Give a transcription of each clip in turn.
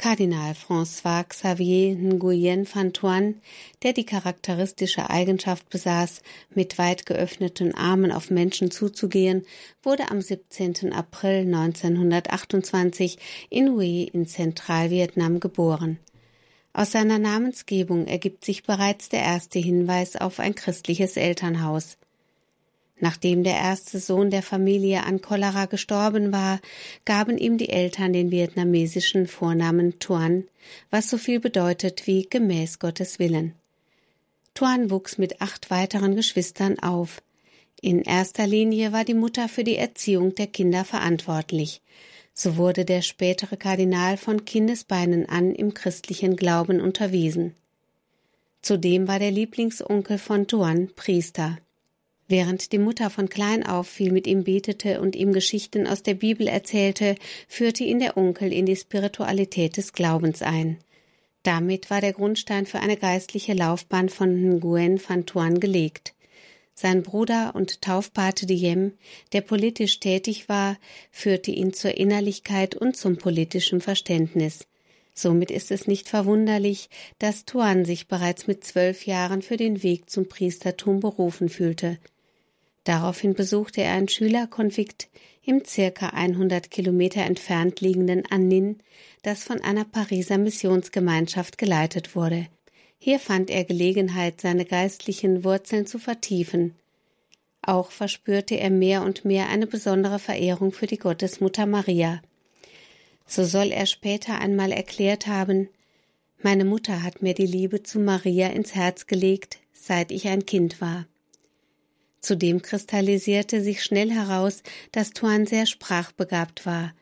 Kardinal François Xavier Nguyen van Thuan, der die charakteristische Eigenschaft besaß, mit weit geöffneten Armen auf Menschen zuzugehen, wurde am 17. April 1928 in Hue in Zentralvietnam geboren. Aus seiner Namensgebung ergibt sich bereits der erste Hinweis auf ein christliches Elternhaus. Nachdem der erste Sohn der Familie an Cholera gestorben war, gaben ihm die Eltern den vietnamesischen Vornamen Tuan, was so viel bedeutet wie gemäß Gottes Willen. Tuan wuchs mit acht weiteren Geschwistern auf. In erster Linie war die Mutter für die Erziehung der Kinder verantwortlich. So wurde der spätere Kardinal von Kindesbeinen an im christlichen Glauben unterwiesen. Zudem war der Lieblingsonkel von Tuan Priester. Während die Mutter von klein auf viel mit ihm betete und ihm Geschichten aus der Bibel erzählte, führte ihn der Onkel in die Spiritualität des Glaubens ein. Damit war der Grundstein für eine geistliche Laufbahn von Nguyen van Thuan gelegt. Sein Bruder und Taufpate Diem, der politisch tätig war, führte ihn zur Innerlichkeit und zum politischen Verständnis. Somit ist es nicht verwunderlich, dass Tuan sich bereits mit zwölf Jahren für den Weg zum Priestertum berufen fühlte. Daraufhin besuchte er ein Schülerkonvikt im circa 100 Kilometer entfernt liegenden Annin, das von einer Pariser Missionsgemeinschaft geleitet wurde. Hier fand er Gelegenheit, seine geistlichen Wurzeln zu vertiefen. Auch verspürte er mehr und mehr eine besondere Verehrung für die Gottesmutter Maria. So soll er später einmal erklärt haben, meine Mutter hat mir die Liebe zu Maria ins Herz gelegt, seit ich ein Kind war. Zudem kristallisierte sich schnell heraus, dass Tuan sehr sprachbegabt war.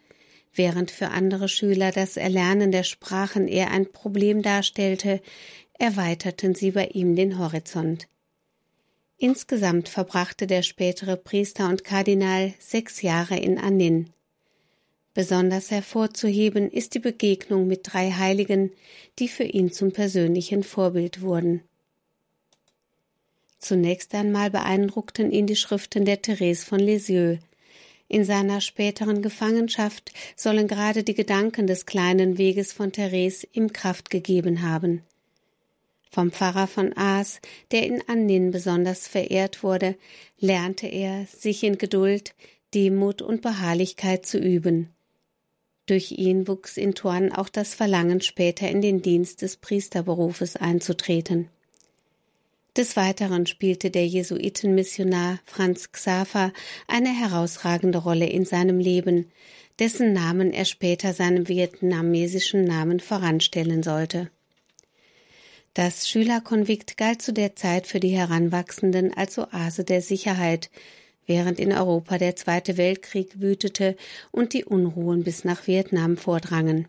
Während für andere Schüler das Erlernen der Sprachen eher ein Problem darstellte, erweiterten sie bei ihm den Horizont. Insgesamt verbrachte der spätere Priester und Kardinal sechs Jahre in Anin. Besonders hervorzuheben ist die Begegnung mit drei Heiligen, die für ihn zum persönlichen Vorbild wurden. Zunächst einmal beeindruckten ihn die Schriften der Therese von Lisieux. In seiner späteren Gefangenschaft sollen gerade die Gedanken des kleinen Weges von Therese ihm Kraft gegeben haben. Vom Pfarrer von Aas, der in Annin besonders verehrt wurde, lernte er, sich in Geduld, Demut und Beharrlichkeit zu üben. Durch ihn wuchs in Tuan auch das Verlangen, später in den Dienst des Priesterberufes einzutreten. Des Weiteren spielte der Jesuitenmissionar Franz Xaver eine herausragende Rolle in seinem Leben, dessen Namen er später seinem vietnamesischen Namen voranstellen sollte. Das Schülerkonvikt galt zu der Zeit für die Heranwachsenden als Oase der Sicherheit, während in Europa der Zweite Weltkrieg wütete und die Unruhen bis nach Vietnam vordrangen.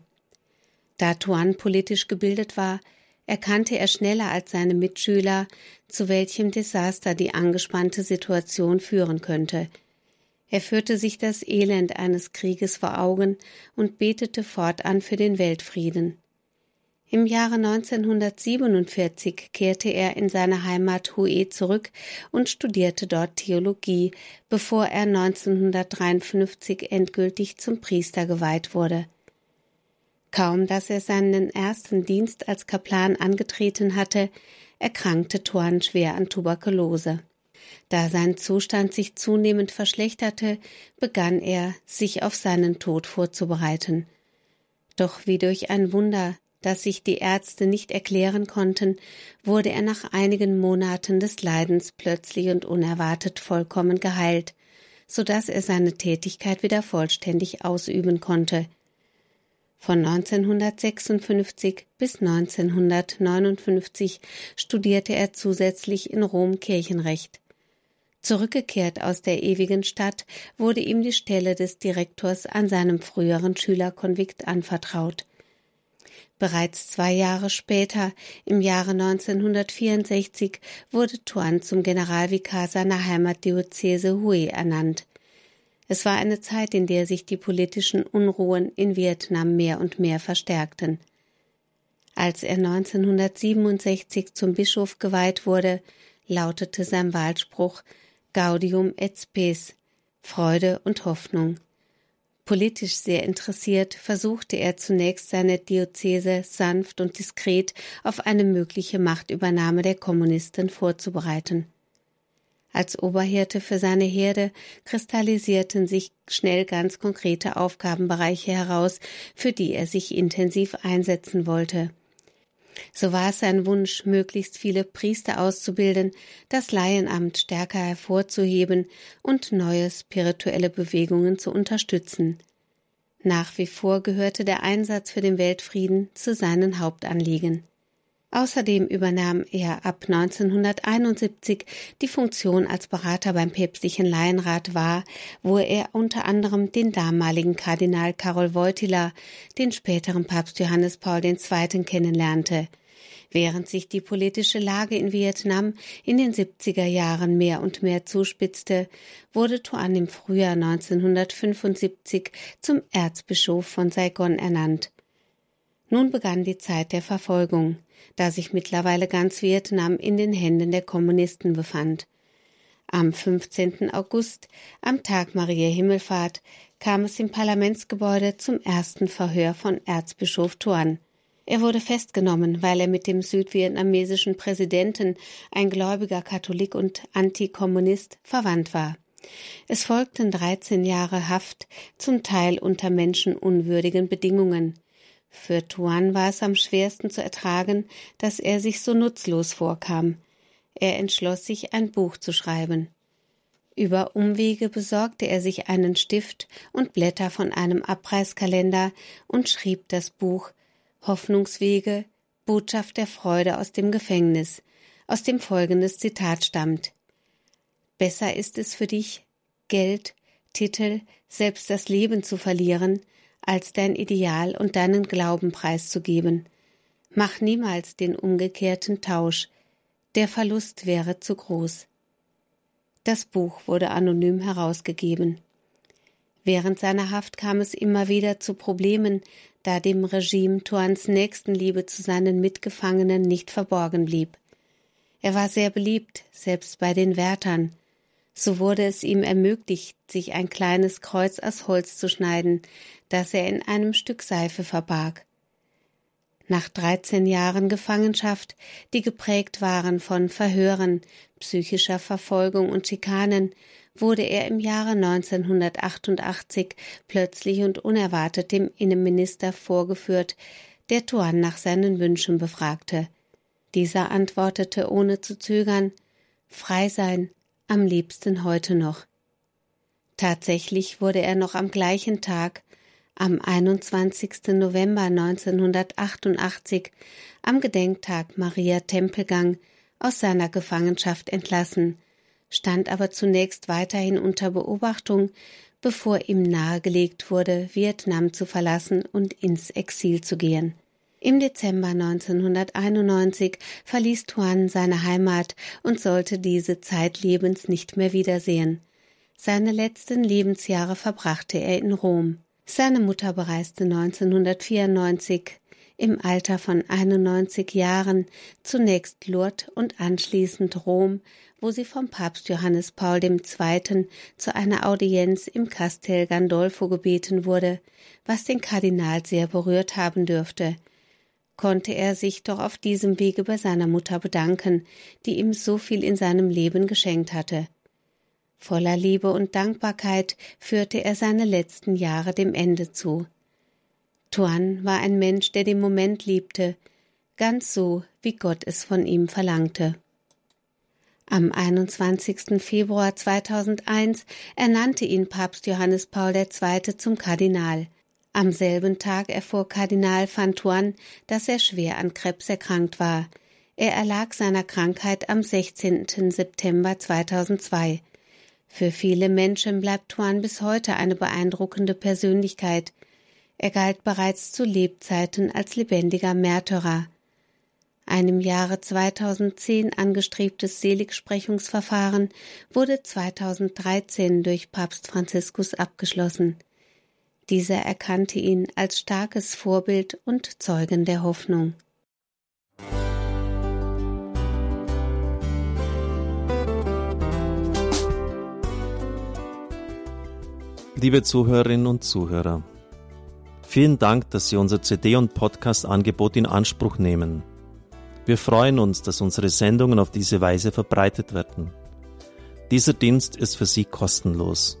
Da Tuan politisch gebildet war, erkannte er schneller als seine Mitschüler, zu welchem Desaster die angespannte Situation führen könnte. Er führte sich das Elend eines Krieges vor Augen und betete fortan für den Weltfrieden. Im Jahre 1947 kehrte er in seine Heimat Hue zurück und studierte dort Theologie, bevor er 1953 endgültig zum Priester geweiht wurde. Kaum dass er seinen ersten Dienst als Kaplan angetreten hatte, erkrankte Tuan schwer an Tuberkulose. Da sein Zustand sich zunehmend verschlechterte, begann er, sich auf seinen Tod vorzubereiten. Doch wie durch ein Wunder, das sich die Ärzte nicht erklären konnten, wurde er nach einigen Monaten des Leidens plötzlich und unerwartet vollkommen geheilt, so dass er seine Tätigkeit wieder vollständig ausüben konnte – von 1956 bis 1959 studierte er zusätzlich in Rom Kirchenrecht. Zurückgekehrt aus der ewigen Stadt wurde ihm die Stelle des Direktors an seinem früheren Schülerkonvikt anvertraut. Bereits zwei Jahre später, im Jahre 1964, wurde Tuan zum Generalvikar seiner Heimatdiözese Hue ernannt. Es war eine Zeit, in der sich die politischen Unruhen in Vietnam mehr und mehr verstärkten. Als er 1967 zum Bischof geweiht wurde, lautete sein Wahlspruch Gaudium et Spes, Freude und Hoffnung. Politisch sehr interessiert, versuchte er zunächst seine Diözese sanft und diskret auf eine mögliche Machtübernahme der Kommunisten vorzubereiten. Als Oberhirte für seine Herde kristallisierten sich schnell ganz konkrete Aufgabenbereiche heraus, für die er sich intensiv einsetzen wollte. So war es sein Wunsch, möglichst viele Priester auszubilden, das Laienamt stärker hervorzuheben und neue spirituelle Bewegungen zu unterstützen. Nach wie vor gehörte der Einsatz für den Weltfrieden zu seinen Hauptanliegen. Außerdem übernahm er ab 1971 die Funktion als Berater beim päpstlichen Laienrat wahr, wo er unter anderem den damaligen Kardinal Karol Wojtyla, den späteren Papst Johannes Paul II. kennenlernte. Während sich die politische Lage in Vietnam in den 70er Jahren mehr und mehr zuspitzte, wurde Tuan im Frühjahr 1975 zum Erzbischof von Saigon ernannt. Nun begann die Zeit der Verfolgung da sich mittlerweile ganz Vietnam in den Händen der Kommunisten befand. Am 15. August, am Tag Maria Himmelfahrt, kam es im Parlamentsgebäude zum ersten Verhör von Erzbischof Tuan. Er wurde festgenommen, weil er mit dem südvietnamesischen Präsidenten, ein gläubiger Katholik und Antikommunist, verwandt war. Es folgten 13 Jahre Haft, zum Teil unter menschenunwürdigen Bedingungen. Für Tuan war es am schwersten zu ertragen, dass er sich so nutzlos vorkam. Er entschloss sich, ein Buch zu schreiben. Über Umwege besorgte er sich einen Stift und Blätter von einem Abreißkalender und schrieb das Buch Hoffnungswege, Botschaft der Freude aus dem Gefängnis, aus dem folgendes Zitat stammt. Besser ist es für dich, Geld, Titel, selbst das Leben zu verlieren, als dein Ideal und deinen Glauben preiszugeben. Mach niemals den umgekehrten Tausch, der Verlust wäre zu groß. Das Buch wurde anonym herausgegeben. Während seiner Haft kam es immer wieder zu Problemen, da dem Regime Tuans Nächstenliebe zu seinen Mitgefangenen nicht verborgen blieb. Er war sehr beliebt, selbst bei den Wärtern, so wurde es ihm ermöglicht, sich ein kleines Kreuz aus Holz zu schneiden, das er in einem Stück Seife verbarg. Nach dreizehn Jahren Gefangenschaft, die geprägt waren von Verhören, psychischer Verfolgung und Schikanen, wurde er im Jahre 1988 plötzlich und unerwartet dem Innenminister vorgeführt, der Tuan nach seinen Wünschen befragte. Dieser antwortete ohne zu zögern Frei sein, am liebsten heute noch. Tatsächlich wurde er noch am gleichen Tag, am 21. November 1988, am Gedenktag Maria Tempelgang, aus seiner Gefangenschaft entlassen, stand aber zunächst weiterhin unter Beobachtung, bevor ihm nahegelegt wurde, Vietnam zu verlassen und ins Exil zu gehen. Im Dezember 1991 verließ Tuan seine Heimat und sollte diese zeitlebens nicht mehr wiedersehen. Seine letzten Lebensjahre verbrachte er in Rom. Seine Mutter bereiste 1994 im Alter von 91 Jahren zunächst Lourdes und anschließend Rom, wo sie vom Papst Johannes Paul II. zu einer Audienz im Castel Gandolfo gebeten wurde, was den Kardinal sehr berührt haben dürfte konnte er sich doch auf diesem Wege bei seiner Mutter bedanken, die ihm so viel in seinem Leben geschenkt hatte. Voller Liebe und Dankbarkeit führte er seine letzten Jahre dem Ende zu. Tuan war ein Mensch, der den Moment liebte, ganz so, wie Gott es von ihm verlangte. Am 21. Februar 2001 ernannte ihn Papst Johannes Paul II. zum Kardinal – am selben Tag erfuhr Kardinal van Thuan, dass er schwer an Krebs erkrankt war. Er erlag seiner Krankheit am 16. September 2002. Für viele Menschen bleibt Tuan bis heute eine beeindruckende Persönlichkeit. Er galt bereits zu Lebzeiten als lebendiger Märtyrer. Ein im Jahre 2010 angestrebtes Seligsprechungsverfahren wurde 2013 durch Papst Franziskus abgeschlossen. Dieser erkannte ihn als starkes Vorbild und Zeugen der Hoffnung. Liebe Zuhörerinnen und Zuhörer, vielen Dank, dass Sie unser CD- und Podcast-Angebot in Anspruch nehmen. Wir freuen uns, dass unsere Sendungen auf diese Weise verbreitet werden. Dieser Dienst ist für Sie kostenlos.